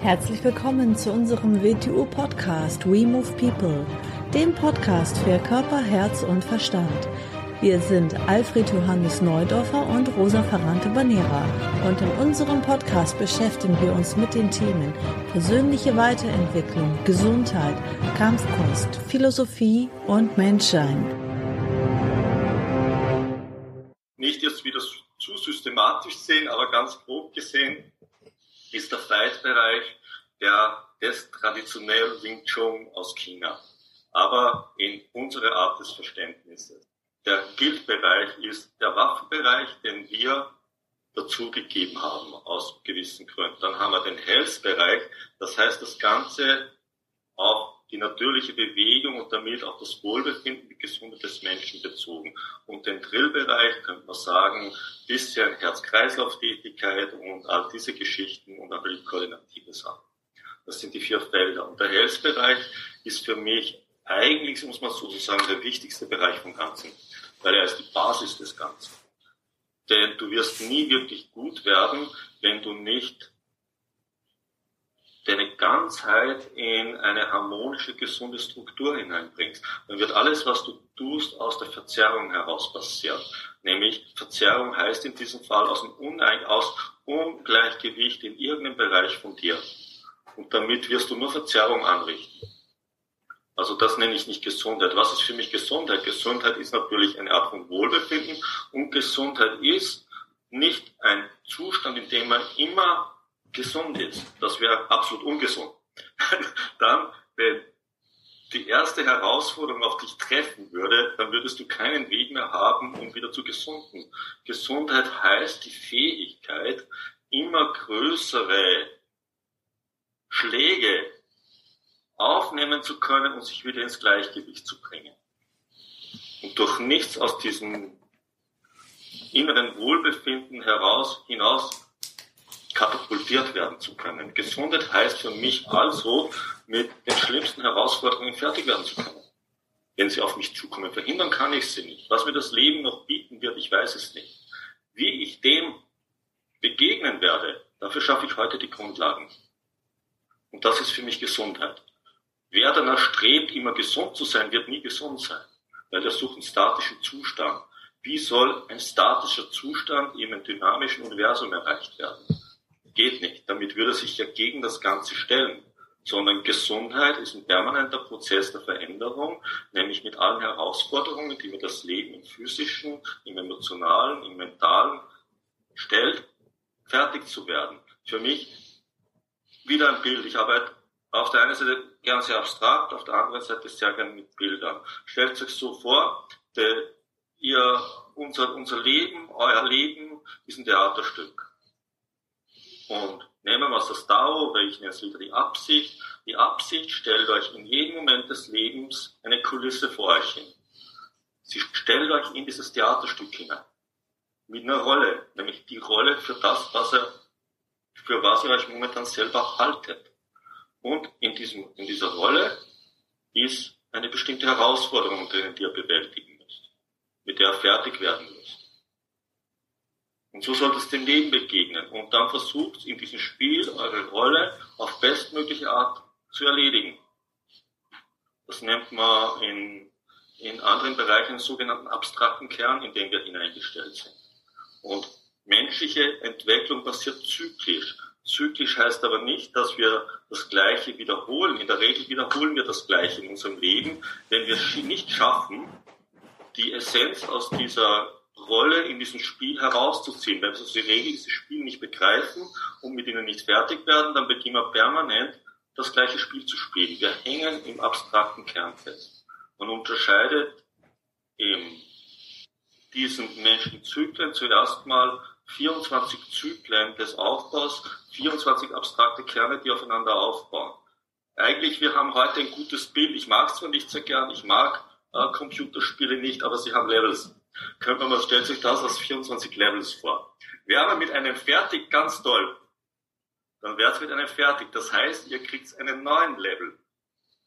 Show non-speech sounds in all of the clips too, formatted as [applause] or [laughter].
Herzlich willkommen zu unserem WTU-Podcast We Move People, dem Podcast für Körper, Herz und Verstand. Wir sind Alfred Johannes Neudorfer und Rosa Ferrante Banera und in unserem Podcast beschäftigen wir uns mit den Themen persönliche Weiterentwicklung, Gesundheit, Kampfkunst, Philosophie und Menschsein. Nicht jetzt wieder zu systematisch sehen, aber ganz grob gesehen ist der Fight-Bereich der des traditionellen Wing Chun aus China, aber in unserer Art des Verständnisses. Der Guild-Bereich ist der Waffenbereich, den wir dazugegeben haben aus gewissen Gründen. Dann haben wir den Health-Bereich, das heißt das Ganze auf die natürliche Bewegung und damit auch das Wohlbefinden, Gesundheit des Menschen bezogen. Und den Drillbereich könnte man sagen, bisschen Herz-Kreislauf-Tätigkeit und all diese Geschichten und die koordinative Sachen. Das sind die vier Felder. Und der Health-Bereich ist für mich eigentlich, muss man sozusagen, der wichtigste Bereich vom Ganzen, weil er ist die Basis des Ganzen. Denn du wirst nie wirklich gut werden, wenn du nicht deine Ganzheit in eine harmonische, gesunde Struktur hineinbringst, dann wird alles, was du tust, aus der Verzerrung heraus passieren. Nämlich Verzerrung heißt in diesem Fall aus dem Unein, aus Ungleichgewicht in irgendeinem Bereich von dir. Und damit wirst du nur Verzerrung anrichten. Also das nenne ich nicht Gesundheit. Was ist für mich Gesundheit? Gesundheit ist natürlich eine Art von Wohlbefinden und Gesundheit ist nicht ein Zustand, in dem man immer gesund ist. Das wäre absolut ungesund. [laughs] Dann, wenn die erste Herausforderung auf dich treffen würde, dann würdest du keinen Weg mehr haben, um wieder zu gesunden. Gesundheit heißt die Fähigkeit, immer größere Schläge aufnehmen zu können und sich wieder ins Gleichgewicht zu bringen. Und durch nichts aus diesem inneren Wohlbefinden heraus hinaus katapultiert werden zu können. Gesundheit heißt für mich also, mit den schlimmsten Herausforderungen fertig werden zu können. Wenn sie auf mich zukommen, verhindern kann ich sie nicht. Was mir das Leben noch bieten wird, ich weiß es nicht. Wie ich dem begegnen werde, dafür schaffe ich heute die Grundlagen. Und das ist für mich Gesundheit. Wer danach strebt, immer gesund zu sein, wird nie gesund sein, weil er sucht einen statischen Zustand. Wie soll ein statischer Zustand in einem dynamischen Universum erreicht werden? Geht nicht. Damit würde er sich ja gegen das Ganze stellen. Sondern Gesundheit ist ein permanenter Prozess der Veränderung, nämlich mit allen Herausforderungen, die mir das Leben im physischen, im emotionalen, im mentalen stellt, fertig zu werden. Für mich wieder ein Bild. Ich arbeite auf der einen Seite gern sehr abstrakt, auf der anderen Seite sehr gern mit Bildern. Stellt euch so vor, der, ihr, unser, unser Leben, euer Leben ist ein Theaterstück. Und nehmen wir das Dao, oder ich nenne es wieder die Absicht. Die Absicht stellt euch in jedem Moment des Lebens eine Kulisse vor euch hin. Sie stellt euch in dieses Theaterstück hinein. Mit einer Rolle, nämlich die Rolle für das, was er, für was ihr euch momentan selber haltet. Und in diesem, in dieser Rolle ist eine bestimmte Herausforderung drin, die ihr bewältigen müsst, mit der ihr fertig werden müsst. Und so sollt es dem Leben begegnen. Und dann versucht in diesem Spiel eure Rolle auf bestmögliche Art zu erledigen. Das nennt man in, in anderen Bereichen den sogenannten abstrakten Kern, in den wir hineingestellt sind. Und menschliche Entwicklung passiert zyklisch. Zyklisch heißt aber nicht, dass wir das Gleiche wiederholen. In der Regel wiederholen wir das Gleiche in unserem Leben, wenn wir es nicht schaffen, die Essenz aus dieser Rolle in diesem Spiel herauszuziehen. Wenn wir also die Regel dieses Spiel nicht begreifen und mit ihnen nicht fertig werden, dann beginnen wir permanent das gleiche Spiel zu spielen. Wir hängen im abstrakten Kern fest. Man unterscheidet in diesen Menschen Zyklen zuerst mal 24 Zyklen des Aufbaus, 24 abstrakte Kerne, die aufeinander aufbauen. Eigentlich, wir haben heute ein gutes Bild. Ich mag es zwar nicht sehr gern, ich mag äh, Computerspiele nicht, aber sie haben Levels könnte man, stellt sich das als 24 Levels vor. Wäre mit einem fertig ganz toll, dann wäre es mit einem fertig. Das heißt, ihr kriegt einen neuen Level.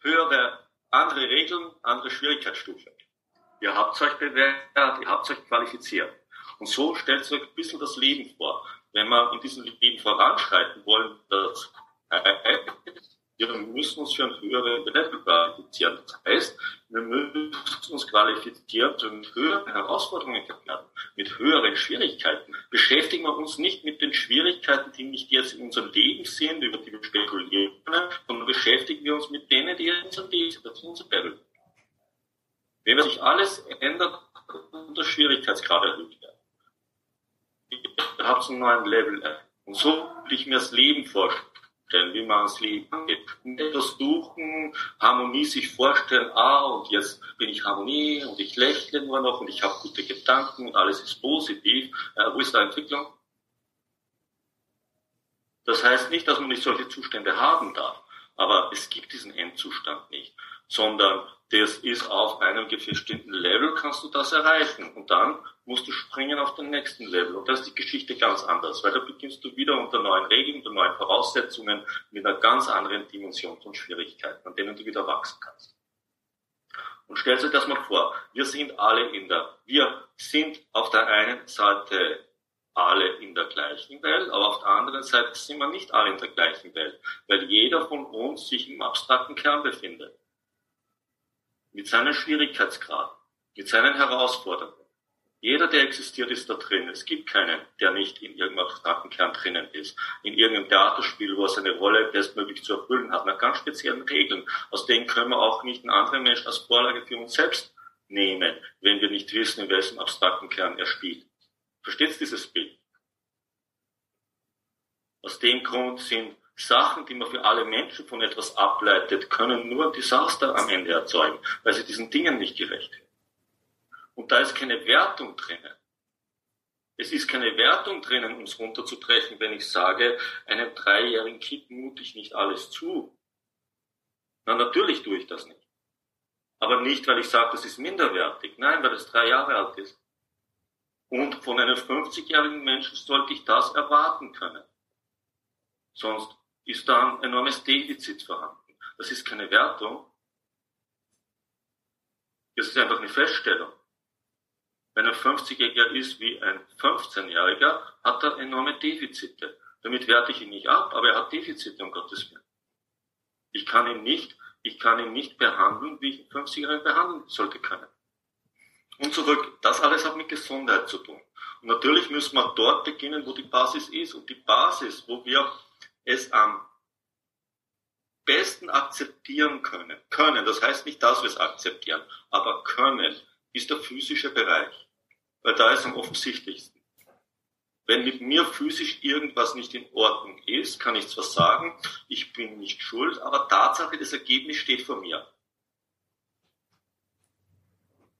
Höhere, andere Regeln, andere Schwierigkeitsstufe. Ihr habt euch bewährt, ihr habt euch qualifiziert. Und so stellt euch ein bisschen das Leben vor. Wenn wir in diesem Leben voranschreiten wollen, das wir müssen uns für ein höheres Level qualifizieren. Das heißt, uns qualifizieren zu höheren Herausforderungen mit höheren Schwierigkeiten. Beschäftigen wir uns nicht mit den Schwierigkeiten, die nicht jetzt in unserem Leben sind, über die wir spekulieren können, sondern beschäftigen wir uns mit denen, die in unserem Leben sind, das ist unser. Wenn sich alles ändert und der Schwierigkeitsgrad erhöht wird, ihr habt einen neuen Level. Und so will ich mir das Leben vorstellen vorstellen, wie man Leben angeht. Etwas suchen, Harmonie sich vorstellen, ah, und jetzt bin ich Harmonie und ich lächle nur noch und ich habe gute Gedanken und alles ist positiv. Äh, wo ist da Entwicklung? Das heißt nicht, dass man nicht solche Zustände haben darf, aber es gibt diesen Endzustand nicht, sondern das ist auf einem bestimmten Level kannst du das erreichen und dann musst du springen auf den nächsten Level und da ist die Geschichte ganz anders, weil da beginnst du wieder unter neuen Regeln, unter neuen Voraussetzungen mit einer ganz anderen Dimension von Schwierigkeiten, an denen du wieder wachsen kannst. Und stell dir das mal vor, wir sind alle in der, wir sind auf der einen Seite alle in der gleichen Welt, aber auf der anderen Seite sind wir nicht alle in der gleichen Welt, weil jeder von uns sich im abstrakten Kern befindet mit seinen Schwierigkeitsgraden, mit seinen Herausforderungen. Jeder, der existiert, ist da drin. Es gibt keinen, der nicht in irgendeinem abstrakten Kern drinnen ist. In irgendeinem Theaterspiel, wo er seine Rolle bestmöglich zu erfüllen hat, nach ganz speziellen Regeln. Aus denen können wir auch nicht einen anderen Menschen als Vorlage für uns selbst nehmen, wenn wir nicht wissen, in welchem abstrakten Kern er spielt. Versteht dieses Bild? Aus dem Grund sind Sachen, die man für alle Menschen von etwas ableitet, können nur ein Desaster am Ende erzeugen, weil sie diesen Dingen nicht gerecht werden. Und da ist keine Wertung drinnen. Es ist keine Wertung drinnen, es runterzubrechen, wenn ich sage, einem dreijährigen Kind mute ich nicht alles zu. Na, natürlich tue ich das nicht. Aber nicht, weil ich sage, das ist minderwertig. Nein, weil es drei Jahre alt ist. Und von einem 50-jährigen Menschen sollte ich das erwarten können. Sonst ist da ein enormes Defizit vorhanden. Das ist keine Wertung. Das ist einfach eine Feststellung. Wenn ein 50-Jähriger ist wie ein 15-Jähriger, hat er enorme Defizite. Damit werte ich ihn nicht ab, aber er hat Defizite, um Gottes Willen. Ich kann ihn nicht, ich kann ihn nicht behandeln, wie ich einen 50-Jährigen behandeln sollte können. Und zurück, das alles hat mit Gesundheit zu tun. Und natürlich müssen wir dort beginnen, wo die Basis ist. Und die Basis, wo wir es am besten akzeptieren können, können, das heißt nicht, dass wir es akzeptieren, aber können, ist der physische Bereich. Weil da ist am offensichtlichsten. Wenn mit mir physisch irgendwas nicht in Ordnung ist, kann ich zwar sagen, ich bin nicht schuld, aber Tatsache, das Ergebnis steht vor mir.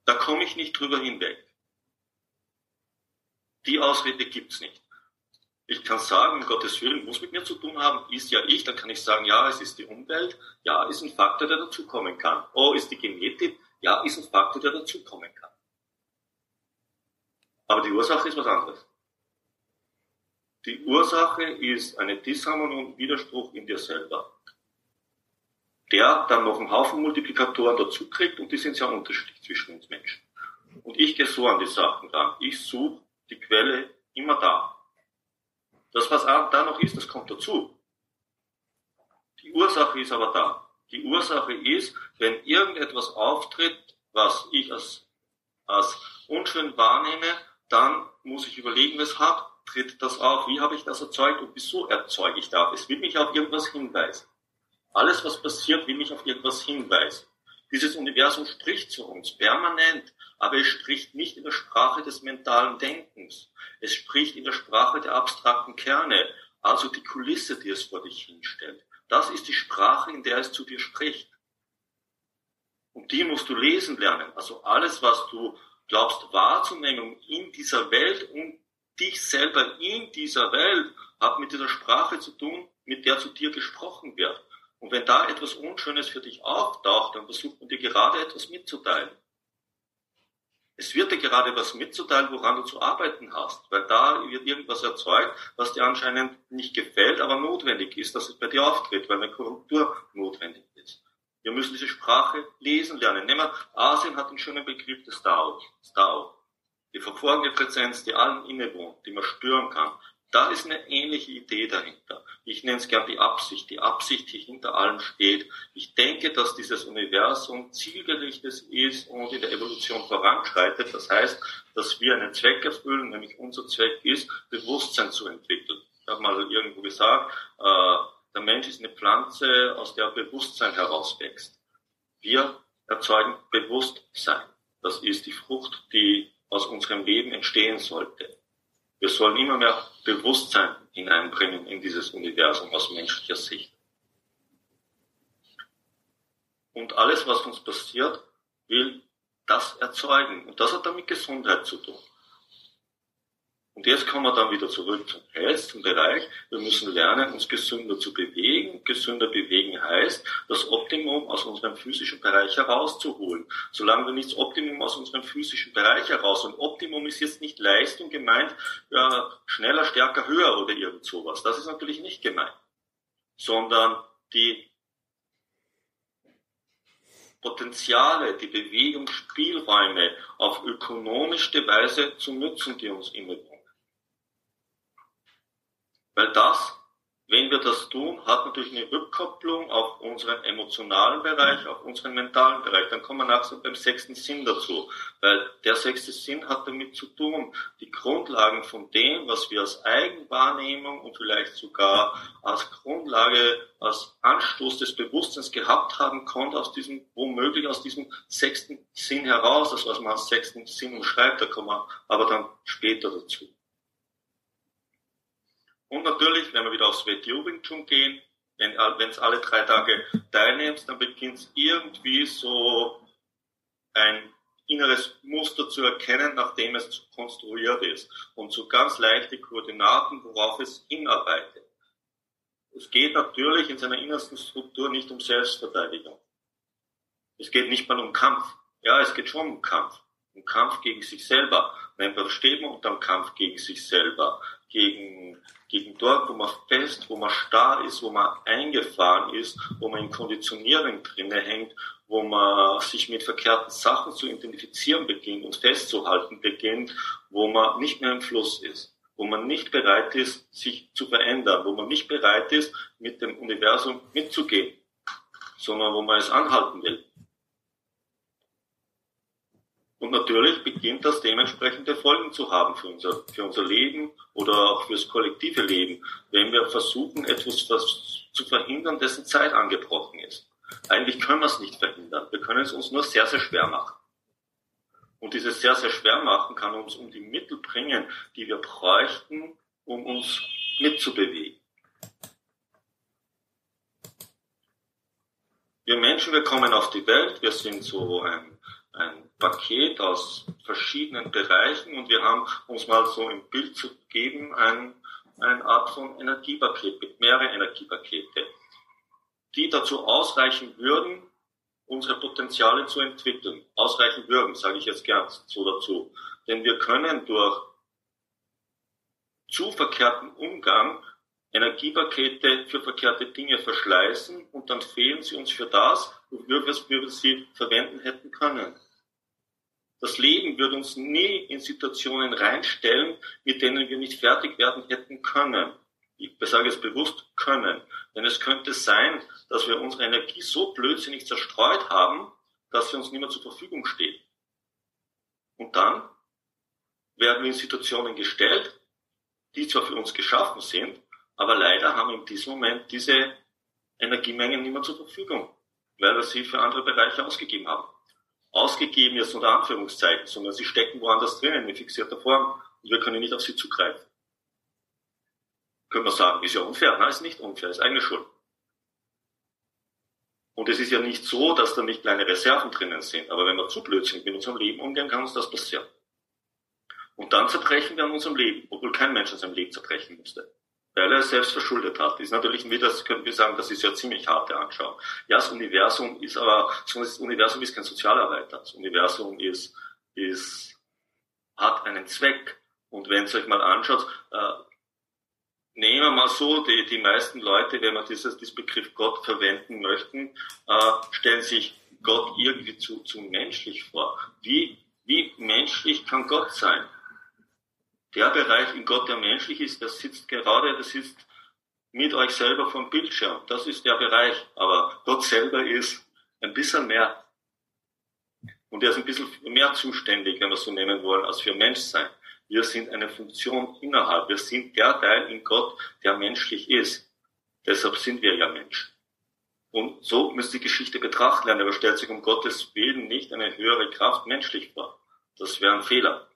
Da komme ich nicht drüber hinweg. Die Ausrede gibt's nicht. Ich kann sagen, um Gottes Willen muss mit mir zu tun haben, ist ja ich, dann kann ich sagen, ja, es ist die Umwelt, ja, ist ein Faktor, der dazukommen kann. Oh, ist die Genetik, ja, ist ein Faktor, der dazukommen kann. Aber die Ursache ist was anderes. Die Ursache ist eine Disharmonie und Widerspruch in dir selber. Der dann noch einen Haufen Multiplikatoren dazu kriegt und die sind sehr unterschiedlich zwischen uns Menschen. Und ich gehe so an die Sachen ran. Ich suche die Quelle immer da. Das, was da noch ist, das kommt dazu. Die Ursache ist aber da. Die Ursache ist, wenn irgendetwas auftritt, was ich als, als unschön wahrnehme, dann muss ich überlegen, weshalb tritt das auf, wie habe ich das erzeugt und wieso erzeuge ich das. Es will mich auf irgendwas hinweisen. Alles, was passiert, will mich auf irgendwas hinweisen. Dieses Universum spricht zu uns permanent, aber es spricht nicht in der Sprache des mentalen Denkens. Es spricht in der Sprache der abstrakten Kerne, also die Kulisse, die es vor dich hinstellt. Das ist die Sprache, in der es zu dir spricht. Und die musst du lesen lernen. Also alles, was du glaubst wahrzunehmen in dieser Welt und dich selber in dieser Welt, hat mit dieser Sprache zu tun, mit der zu dir gesprochen wird. Und wenn da etwas Unschönes für dich auftaucht, dann versucht man dir gerade etwas mitzuteilen. Es wird dir gerade was mitzuteilen, woran du zu arbeiten hast, weil da wird irgendwas erzeugt, was dir anscheinend nicht gefällt, aber notwendig ist, dass es bei dir auftritt, weil eine Korrektur notwendig ist. Wir müssen diese Sprache lesen lernen. Nehmen wir, Asien hat den schönen Begriff des Dao, Dao. Die verborgene Präsenz, die allen innewohnt, die man spüren kann. Da ist eine ähnliche Idee dahinter. Ich nenne es gern die Absicht, die Absicht, die hinter allem steht. Ich denke, dass dieses Universum zielgerichtet ist und in der Evolution voranschreitet. Das heißt, dass wir einen Zweck erfüllen, nämlich unser Zweck ist, Bewusstsein zu entwickeln. Ich habe mal irgendwo gesagt, äh, der Mensch ist eine Pflanze, aus der Bewusstsein herauswächst. Wir erzeugen Bewusstsein. Das ist die Frucht, die aus unserem Leben entstehen sollte. Wir sollen immer mehr Bewusstsein hineinbringen in dieses Universum aus menschlicher Sicht. Und alles, was uns passiert, will das erzeugen. Und das hat damit Gesundheit zu tun. Und jetzt kommen wir dann wieder zurück zum Health, zum Bereich. Wir müssen lernen, uns gesünder zu bewegen. Gesünder bewegen heißt, das Optimum aus unserem physischen Bereich herauszuholen. Solange wir nicht das Optimum aus unserem physischen Bereich heraus, und Optimum ist jetzt nicht Leistung gemeint, ja, schneller, stärker, höher oder irgend sowas. Das ist natürlich nicht gemeint. Sondern die Potenziale, die Bewegungsspielräume auf ökonomischste Weise zu nutzen, die uns immer weil das, wenn wir das tun, hat natürlich eine Rückkopplung auf unseren emotionalen Bereich, auf unseren mentalen Bereich. Dann kommen wir nachher beim sechsten Sinn dazu. Weil der sechste Sinn hat damit zu tun, die Grundlagen von dem, was wir als Eigenwahrnehmung und vielleicht sogar als Grundlage, als Anstoß des Bewusstseins gehabt haben, kommt aus diesem, womöglich aus diesem sechsten Sinn heraus, das was man als sechsten Sinn umschreibt, da kommen wir aber dann später dazu. Und natürlich, wenn wir wieder aufs WTO Wing Chun gehen, wenn es alle drei Tage teilnimmst, dann beginnt es irgendwie so ein inneres Muster zu erkennen, nachdem es konstruiert ist. Und so ganz leichte Koordinaten, worauf es hinarbeitet. Es geht natürlich in seiner innersten Struktur nicht um Selbstverteidigung. Es geht nicht mal um Kampf. Ja, es geht schon um Kampf. Um Kampf gegen sich selber. Nein, versteht man unter Kampf gegen sich selber. Gegen gegen dort, wo man fest, wo man starr ist, wo man eingefahren ist, wo man in Konditionierung drinne hängt, wo man sich mit verkehrten Sachen zu identifizieren beginnt und festzuhalten beginnt, wo man nicht mehr im Fluss ist, wo man nicht bereit ist, sich zu verändern, wo man nicht bereit ist, mit dem Universum mitzugehen, sondern wo man es anhalten will. Und natürlich beginnt das dementsprechende Folgen zu haben für unser, für unser Leben oder auch fürs kollektive Leben, wenn wir versuchen, etwas zu verhindern, dessen Zeit angebrochen ist. Eigentlich können wir es nicht verhindern. Wir können es uns nur sehr, sehr schwer machen. Und dieses sehr, sehr schwer machen kann uns um die Mittel bringen, die wir bräuchten, um uns mitzubewegen. Wir Menschen, wir kommen auf die Welt, wir sind so ein ein Paket aus verschiedenen Bereichen und wir haben uns mal so im Bild zu geben, ein, eine Art von Energiepaket mit mehreren Energiepakete, die dazu ausreichen würden, unsere Potenziale zu entwickeln. Ausreichen würden, sage ich jetzt gern so dazu. Denn wir können durch zu verkehrten Umgang Energiepakete für verkehrte Dinge verschleißen und dann fehlen sie uns für das, wofür wir sie verwenden hätten können. Das Leben wird uns nie in Situationen reinstellen, mit denen wir nicht fertig werden hätten können. Ich sage es bewusst können. Denn es könnte sein, dass wir unsere Energie so blödsinnig zerstreut haben, dass sie uns nicht mehr zur Verfügung steht. Und dann werden wir in Situationen gestellt, die zwar für uns geschaffen sind, aber leider haben in diesem Moment diese Energiemengen nicht mehr zur Verfügung weil wir sie für andere Bereiche ausgegeben haben. Ausgegeben jetzt unter Anführungszeichen, sondern sie stecken woanders drinnen in fixierter Form und wir können nicht auf sie zugreifen. Können wir sagen, ist ja unfair? Nein, ist nicht unfair, ist eigene Schuld. Und es ist ja nicht so, dass da nicht kleine Reserven drinnen sind. Aber wenn wir zu blöd sind mit unserem Leben umgehen, kann uns das passieren. Und dann zerbrechen wir an unserem Leben, obwohl kein Mensch an seinem Leben zerbrechen musste weil er es selbst verschuldet hat. Das ist natürlich wieder, das könnten wir sagen, das ist ja ziemlich harte Anschauung. Ja, das Universum ist aber, das Universum ist kein Sozialarbeiter. Das Universum ist, ist, hat einen Zweck. Und wenn es euch mal anschaut, äh, nehmen wir mal so, die, die meisten Leute, wenn man dieses, diesen Begriff Gott verwenden möchten, äh, stellen sich Gott irgendwie zu, zu menschlich vor. Wie, wie menschlich kann Gott sein? Der Bereich in Gott, der menschlich ist, das sitzt gerade, das ist mit euch selber vom Bildschirm. Das ist der Bereich. Aber Gott selber ist ein bisschen mehr. Und er ist ein bisschen mehr zuständig, wenn wir es so nehmen wollen, als für Menschsein. Wir sind eine Funktion innerhalb. Wir sind der Teil in Gott, der menschlich ist. Deshalb sind wir ja Mensch. Und so müsst die Geschichte betrachten lernen, aber stellt sich um Gottes Willen nicht eine höhere Kraft menschlich vor. Das wäre ein Fehler.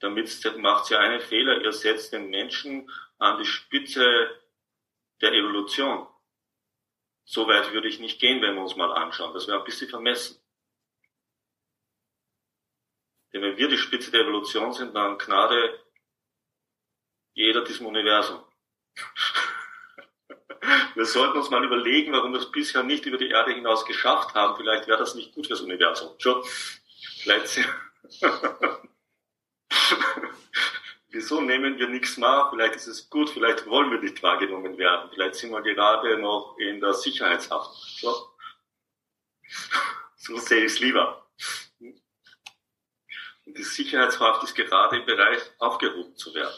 Damit macht ihr einen Fehler, ihr setzt den Menschen an die Spitze der Evolution. So weit würde ich nicht gehen, wenn wir uns mal anschauen. Das wäre ein bisschen vermessen. Denn wenn wir die Spitze der Evolution sind, dann gnade jeder diesem Universum. [laughs] Wir sollten uns mal überlegen, warum wir es bisher nicht über die Erde hinaus geschafft haben. Vielleicht wäre das nicht gut fürs Universum. Schon. Vielleicht. [laughs] [laughs] Wieso nehmen wir nichts wahr? Vielleicht ist es gut, vielleicht wollen wir nicht wahrgenommen werden. Vielleicht sind wir gerade noch in der Sicherheitshaft. So, so sehe ich es lieber. Und die Sicherheitshaft ist gerade im Bereich aufgehoben zu werden.